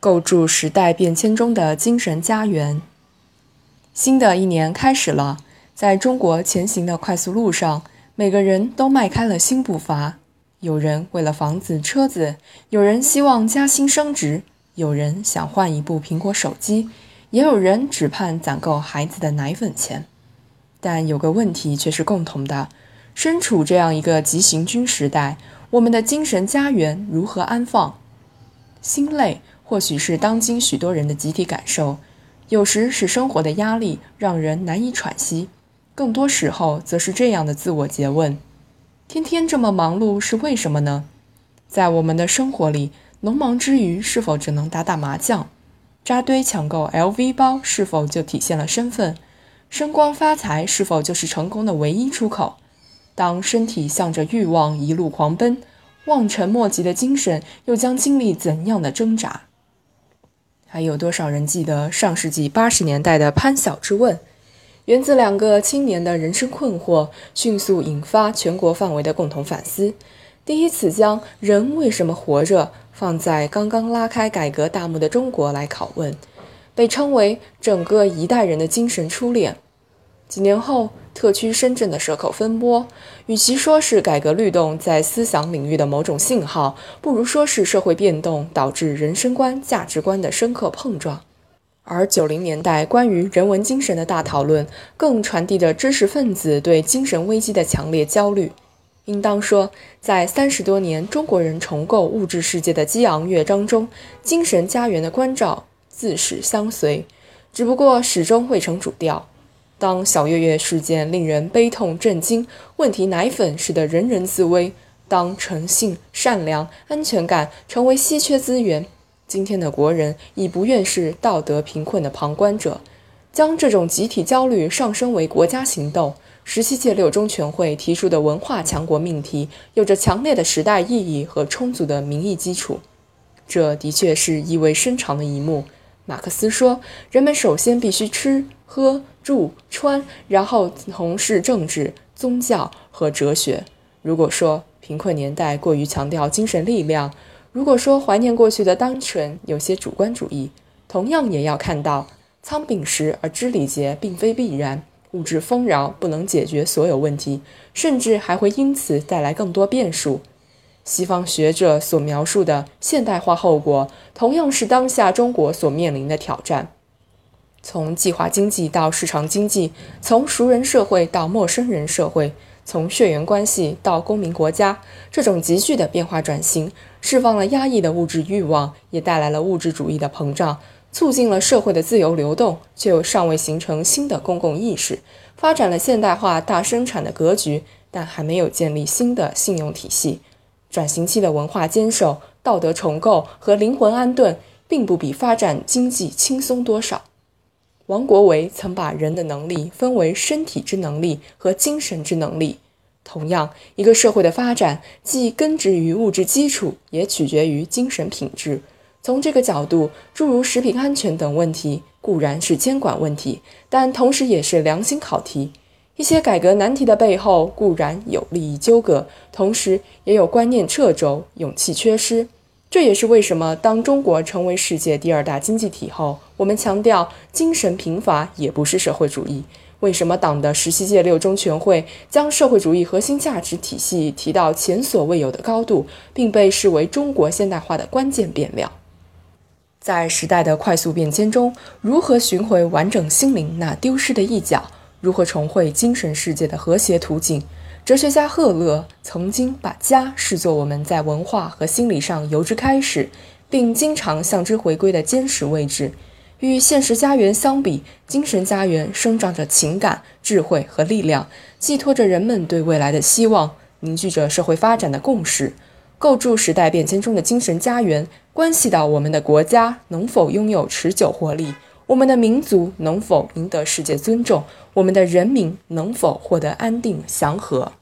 构筑时代变迁中的精神家园。新的一年开始了，在中国前行的快速路上，每个人都迈开了新步伐。有人为了房子、车子，有人希望加薪升职，有人想换一部苹果手机，也有人只盼攒够孩子的奶粉钱。但有个问题却是共同的：身处这样一个急行军时代，我们的精神家园如何安放？心累。或许是当今许多人的集体感受，有时是生活的压力让人难以喘息，更多时候则是这样的自我诘问：天天这么忙碌是为什么呢？在我们的生活里，农忙之余是否只能打打麻将？扎堆抢购 LV 包是否就体现了身份？升官发财是否就是成功的唯一出口？当身体向着欲望一路狂奔，望尘莫及的精神又将经历怎样的挣扎？还有多少人记得上世纪八十年代的潘晓之问？源自两个青年的人生困惑，迅速引发全国范围的共同反思。第一次将“人为什么活着”放在刚刚拉开改革大幕的中国来拷问，被称为整个一代人的精神初恋。几年后。特区深圳的蛇口风波，与其说是改革律动在思想领域的某种信号，不如说是社会变动导致人生观、价值观的深刻碰撞。而九零年代关于人文精神的大讨论，更传递着知识分子对精神危机的强烈焦虑。应当说，在三十多年中国人重构物质世界的激昂乐章中，精神家园的关照自始相随，只不过始终未成主调。当小月月事件令人悲痛震惊，问题奶粉使得人人自危；当诚信、善良、安全感成为稀缺资源，今天的国人已不愿是道德贫困的旁观者，将这种集体焦虑上升为国家行动。十七届六中全会提出的文化强国命题，有着强烈的时代意义和充足的民意基础。这的确是意味深长的一幕。马克思说：“人们首先必须吃。”喝住穿，然后从事政治、宗教和哲学。如果说贫困年代过于强调精神力量，如果说怀念过去的单纯有些主观主义，同样也要看到仓廪实而知礼节并非必然，物质丰饶不能解决所有问题，甚至还会因此带来更多变数。西方学者所描述的现代化后果，同样是当下中国所面临的挑战。从计划经济到市场经济，从熟人社会到陌生人社会，从血缘关系到公民国家，这种急剧的变化转型，释放了压抑的物质欲望，也带来了物质主义的膨胀，促进了社会的自由流动，却又尚未形成新的公共意识，发展了现代化大生产的格局，但还没有建立新的信用体系。转型期的文化坚守、道德重构和灵魂安顿，并不比发展经济轻松多少。王国维曾把人的能力分为身体之能力和精神之能力。同样，一个社会的发展既根植于物质基础，也取决于精神品质。从这个角度，诸如食品安全等问题固然是监管问题，但同时也是良心考题。一些改革难题的背后固然有利益纠葛，同时也有观念掣肘、勇气缺失。这也是为什么，当中国成为世界第二大经济体后，我们强调精神贫乏也不是社会主义。为什么党的十七届六中全会将社会主义核心价值体系提到前所未有的高度，并被视为中国现代化的关键变量？在时代的快速变迁中，如何寻回完整心灵那丢失的一角？如何重绘精神世界的和谐图景？哲学家赫勒曾经把家视作我们在文化和心理上由之开始，并经常向之回归的坚实位置。与现实家园相比，精神家园生长着情感、智慧和力量，寄托着人们对未来的希望，凝聚着社会发展的共识。构筑时代变迁中的精神家园，关系到我们的国家能否拥有持久活力，我们的民族能否赢得世界尊重，我们的人民能否获得安定祥和。